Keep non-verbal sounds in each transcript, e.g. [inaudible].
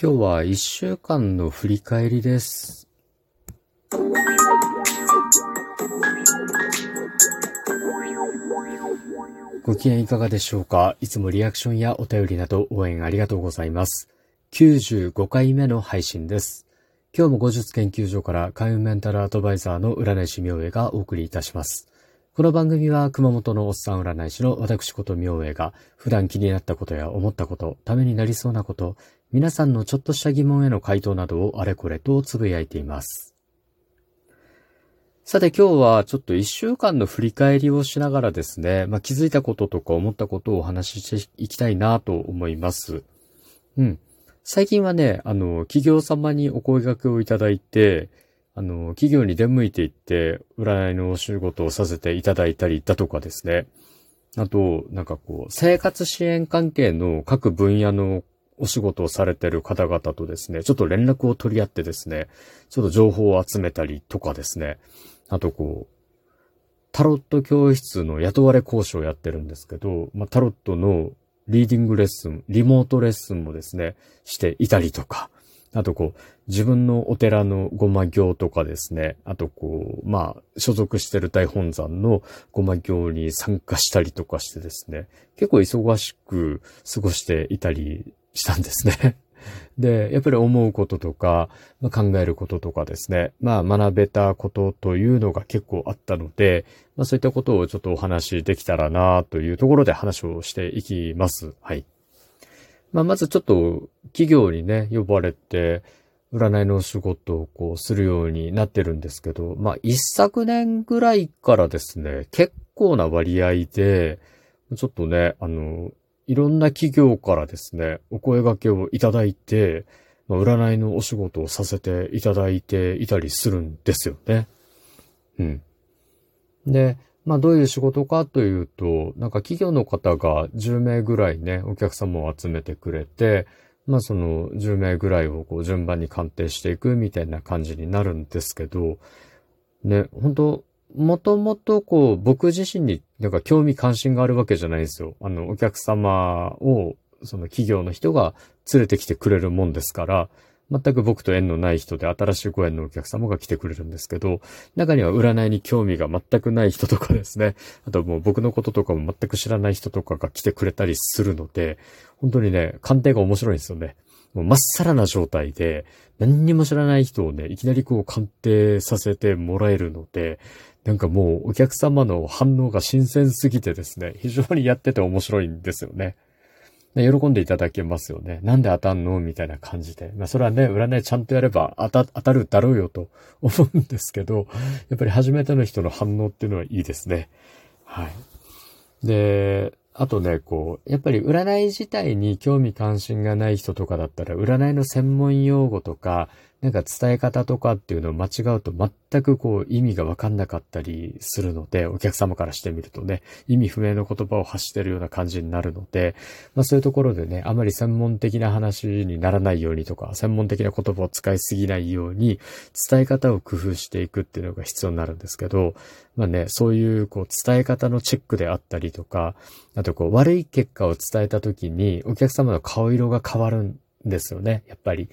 今日は一週間の振り返りです。ご機嫌いかがでしょうか？いつもリアクションやお便りなど応援ありがとうございます。95回目の配信です。今日も後日研究所から開運メンタルアドバイザーの占い師明恵がお送りいたします。この番組は熊本のおっさん占い師の私こと明恵が普段気になったことや思ったこと、ためになりそうなこと、皆さんのちょっとした疑問への回答などをあれこれとつぶやいています。さて今日はちょっと一週間の振り返りをしながらですね、まあ、気づいたこととか思ったことをお話ししていきたいなと思います。うん。最近はね、あの、企業様にお声掛けをいただいて、あの、企業に出向いていって、占いのお仕事をさせていただいたりだとかですね。あと、なんかこう、生活支援関係の各分野のお仕事をされてる方々とですね、ちょっと連絡を取り合ってですね、ちょっと情報を集めたりとかですね、あとこう、タロット教室の雇われ講師をやってるんですけど、まあ、タロットのリーディングレッスン、リモートレッスンもですね、していたりとか、あとこう、自分のお寺の護摩行とかですね、あとこう、まあ、所属してる大本山のごま行に参加したりとかしてですね、結構忙しく過ごしていたりしたんですね。[laughs] で、やっぱり思うこととか、まあ、考えることとかですね、まあ学べたことというのが結構あったので、まあそういったことをちょっとお話できたらなというところで話をしていきます。はい。まあ、まずちょっと企業にね、呼ばれて、占いの仕事をこうするようになってるんですけど、まあ、一昨年ぐらいからですね、結構な割合で、ちょっとね、あの、いろんな企業からですね、お声掛けをいただいて、まあ、占いのお仕事をさせていただいていたりするんですよね。うん。で、まあどういう仕事かというと、なんか企業の方が10名ぐらいね、お客様を集めてくれて、まあその10名ぐらいをこう順番に鑑定していくみたいな感じになるんですけど、ね、本当もともとこう僕自身になんか興味関心があるわけじゃないんですよ。あのお客様をその企業の人が連れてきてくれるもんですから、全く僕と縁のない人で新しいご縁のお客様が来てくれるんですけど、中には占いに興味が全くない人とかですね、あともう僕のこととかも全く知らない人とかが来てくれたりするので、本当にね、鑑定が面白いんですよね。もうまっさらな状態で、何にも知らない人をね、いきなりこう鑑定させてもらえるので、なんかもうお客様の反応が新鮮すぎてですね、非常にやってて面白いんですよね。喜んでいただけますよね。なんで当たんのみたいな感じで。まあそれはね、占いちゃんとやれば当た、当たるだろうよと [laughs] 思うんですけど、やっぱり初めての人の反応っていうのはいいですね。はい。で、あとね、こう、やっぱり占い自体に興味関心がない人とかだったら、占いの専門用語とか、なんか伝え方とかっていうのを間違うと全くこう意味がわかんなかったりするので、お客様からしてみるとね、意味不明の言葉を発してるような感じになるので、まあそういうところでね、あまり専門的な話にならないようにとか、専門的な言葉を使いすぎないように、伝え方を工夫していくっていうのが必要になるんですけど、まあね、そういうこう伝え方のチェックであったりとか、あとこう悪い結果を伝えた時にお客様の顔色が変わるんですよね、やっぱり。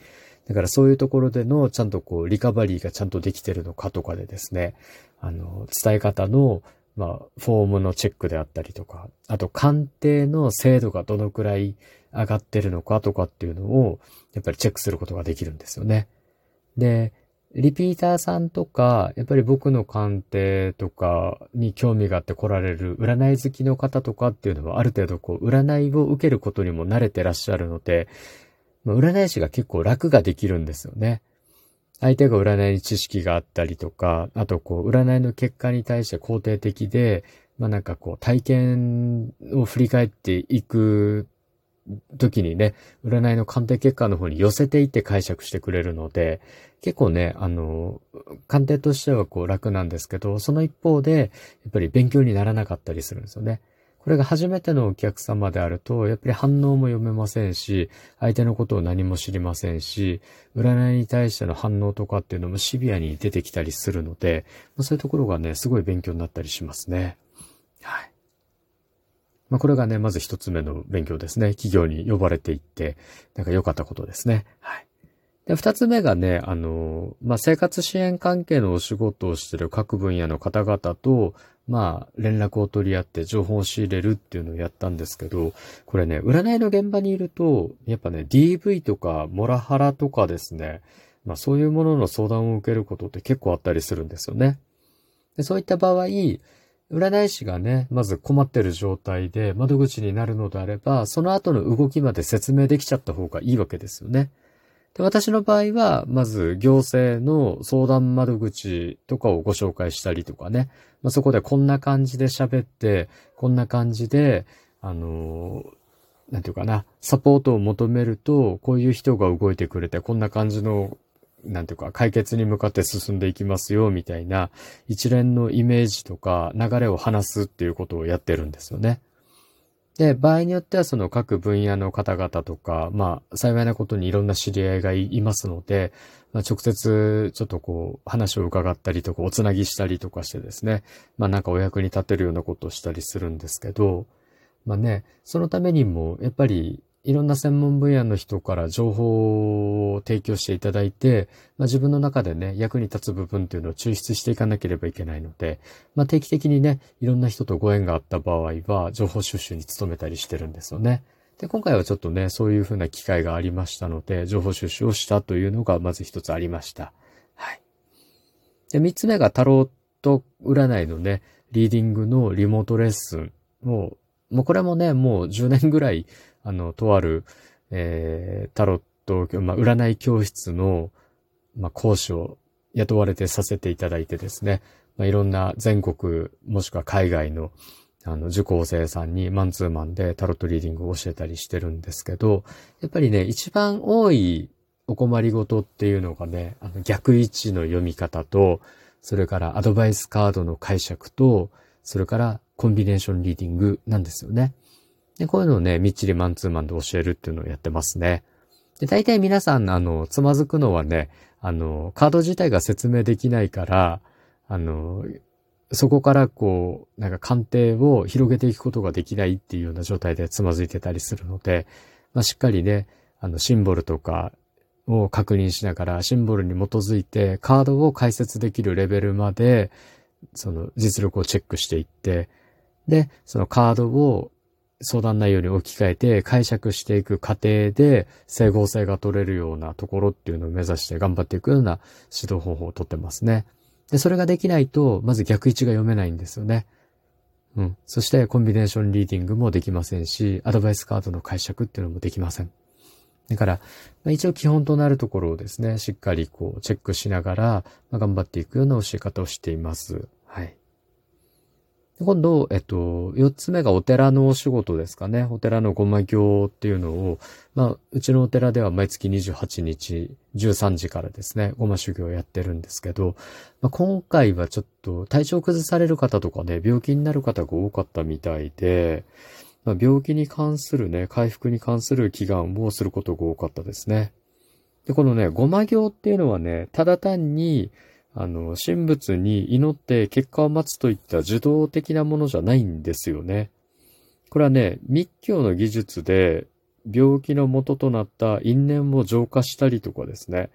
だからそういうところでのちゃんとこうリカバリーがちゃんとできてるのかとかでですね、あの、伝え方のまあ、フォームのチェックであったりとか、あと鑑定の精度がどのくらい上がってるのかとかっていうのを、やっぱりチェックすることができるんですよね。で、リピーターさんとか、やっぱり僕の鑑定とかに興味があって来られる占い好きの方とかっていうのはある程度こう占いを受けることにも慣れてらっしゃるので、占い師が結構楽ができるんですよね。相手が占いに知識があったりとか、あとこう、占いの結果に対して肯定的で、まあなんかこう、体験を振り返っていく時にね、占いの鑑定結果の方に寄せていって解釈してくれるので、結構ね、あの、鑑定としてはこう楽なんですけど、その一方で、やっぱり勉強にならなかったりするんですよね。これが初めてのお客様であると、やっぱり反応も読めませんし、相手のことを何も知りませんし、占いに対しての反応とかっていうのもシビアに出てきたりするので、そういうところがね、すごい勉強になったりしますね。はい。まあ、これがね、まず一つ目の勉強ですね。企業に呼ばれていって、なんか良かったことですね。はい。で、二つ目がね、あの、まあ、生活支援関係のお仕事をしている各分野の方々と、まあ、連絡を取り合って情報を仕入れるっていうのをやったんですけど、これね、占いの現場にいると、やっぱね、DV とか、モラハラとかですね、まあそういうものの相談を受けることって結構あったりするんですよね。でそういった場合、占い師がね、まず困ってる状態で窓口になるのであれば、その後の動きまで説明できちゃった方がいいわけですよね。で私の場合は、まず行政の相談窓口とかをご紹介したりとかね、まあ、そこでこんな感じで喋って、こんな感じで、あのなんていうかな、サポートを求めると、こういう人が動いてくれて、こんな感じの、なんていうか、解決に向かって進んでいきますよ、みたいな、一連のイメージとか流れを話すっていうことをやってるんですよね。で、場合によってはその各分野の方々とか、まあ、幸いなことにいろんな知り合いがいますので、まあ、直接ちょっとこう、話を伺ったりとか、おつなぎしたりとかしてですね、まあなんかお役に立てるようなことをしたりするんですけど、まあね、そのためにも、やっぱりいろんな専門分野の人から情報を提供していただいて、まあ、自分の中でね、役に立つ部分っていうのを抽出していかなければいけないので、まあ、定期的にね、いろんな人とご縁があった場合は、情報収集に努めたりしてるんですよね。で、今回はちょっとね、そういうふうな機会がありましたので、情報収集をしたというのがまず一つありました。はい。で、三つ目がタロット占いのね、リーディングのリモートレッスンを、もうこれもね、もう10年ぐらいあの、とある、えー、タロット、まあ、占い教室の、まあ、講師を雇われてさせていただいてですね、まあ、いろんな全国、もしくは海外の、あの、受講生さんにマンツーマンでタロットリーディングを教えたりしてるんですけど、やっぱりね、一番多いお困りごとっていうのがね、あの逆位置の読み方と、それからアドバイスカードの解釈と、それからコンビネーションリーディングなんですよね。で、こういうのをね、みっちりマンツーマンで教えるっていうのをやってますね。で、大体皆さん、あの、つまずくのはね、あの、カード自体が説明できないから、あの、そこからこう、なんか鑑定を広げていくことができないっていうような状態でつまずいてたりするので、まあ、しっかりね、あの、シンボルとかを確認しながら、シンボルに基づいてカードを解説できるレベルまで、その実力をチェックしていって、で、そのカードを相談内容に置き換えて解釈していく過程で整合性が取れるようなところっていうのを目指して頑張っていくような指導方法をとってますね。で、それができないと、まず逆位置が読めないんですよね。うん。そしてコンビネーションリーディングもできませんし、アドバイスカードの解釈っていうのもできません。だから、まあ、一応基本となるところをですね、しっかりこうチェックしながら、まあ、頑張っていくような教え方をしています。はい。今度、えっと、四つ目がお寺のお仕事ですかね。お寺のごま行っていうのを、まあ、うちのお寺では毎月28日、13時からですね、ごま修行をやってるんですけど、まあ、今回はちょっと体調崩される方とかね、病気になる方が多かったみたいで、まあ、病気に関するね、回復に関する祈願をすることが多かったですね。で、このね、ごま行っていうのはね、ただ単に、あの、神仏に祈って結果を待つといった受動的なものじゃないんですよね。これはね、密教の技術で病気の元となった因縁を浄化したりとかですね。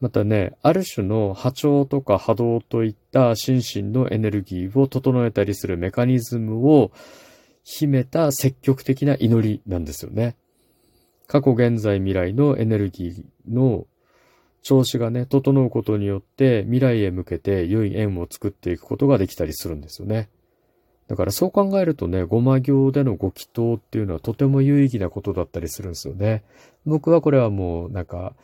またね、ある種の波長とか波動といった心身のエネルギーを整えたりするメカニズムを秘めた積極的な祈りなんですよね。過去、現在、未来のエネルギーの調子がね、整うことによって未来へ向けて良い縁を作っていくことができたりするんですよね。だからそう考えるとね、ごま行でのご祈祷っていうのはとても有意義なことだったりするんですよね。僕はこれはもうなんか、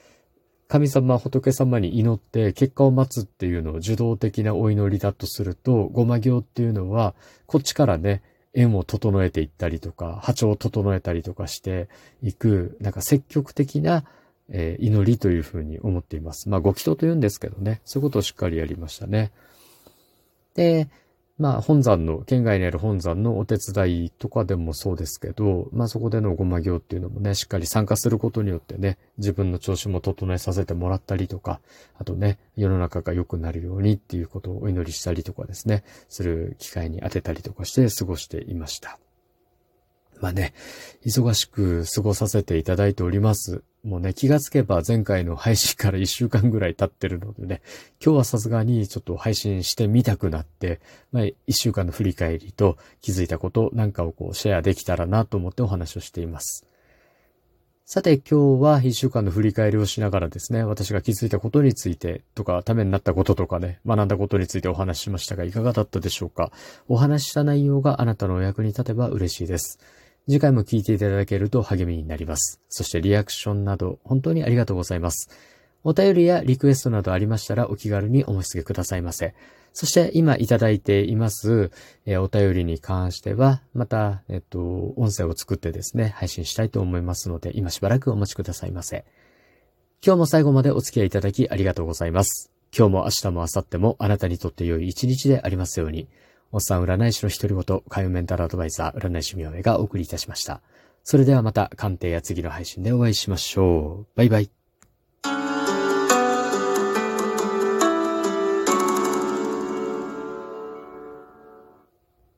神様、仏様に祈って結果を待つっていうのを受動的なお祈りだとすると、ごま行っていうのは、こっちからね、縁を整えていったりとか、波長を整えたりとかしていく、なんか積極的なえー、祈りというふうに思っています。まあ、ご祈祷と言うんですけどね、そういうことをしっかりやりましたね。で、まあ、本山の、県外にある本山のお手伝いとかでもそうですけど、まあ、そこでのごま行っていうのもね、しっかり参加することによってね、自分の調子も整えさせてもらったりとか、あとね、世の中が良くなるようにっていうことをお祈りしたりとかですね、する機会に当てたりとかして過ごしていました。まあね、忙しく過ごさせていただいております。もうね、気がつけば前回の配信から1週間ぐらい経ってるのでね、今日はさすがにちょっと配信してみたくなって、まあ1週間の振り返りと気づいたことなんかをこうシェアできたらなと思ってお話をしています。さて今日は1週間の振り返りをしながらですね、私が気づいたことについてとか、ためになったこととかね、学んだことについてお話ししましたが、いかがだったでしょうか？お話しした内容があなたのお役に立てば嬉しいです。次回も聞いていただけると励みになります。そしてリアクションなど本当にありがとうございます。お便りやリクエストなどありましたらお気軽にお申し付けくださいませ。そして今いただいています、え、お便りに関しては、また、えっと、音声を作ってですね、配信したいと思いますので、今しばらくお待ちくださいませ。今日も最後までお付き合いいただきありがとうございます。今日も明日も明後日もあなたにとって良い一日でありますように。おっさん占い師の独り言、海運メンタルアドバイザー、占い師みおえがお送りいたしました。それではまた鑑定や次の配信でお会いしましょう。バイバイ。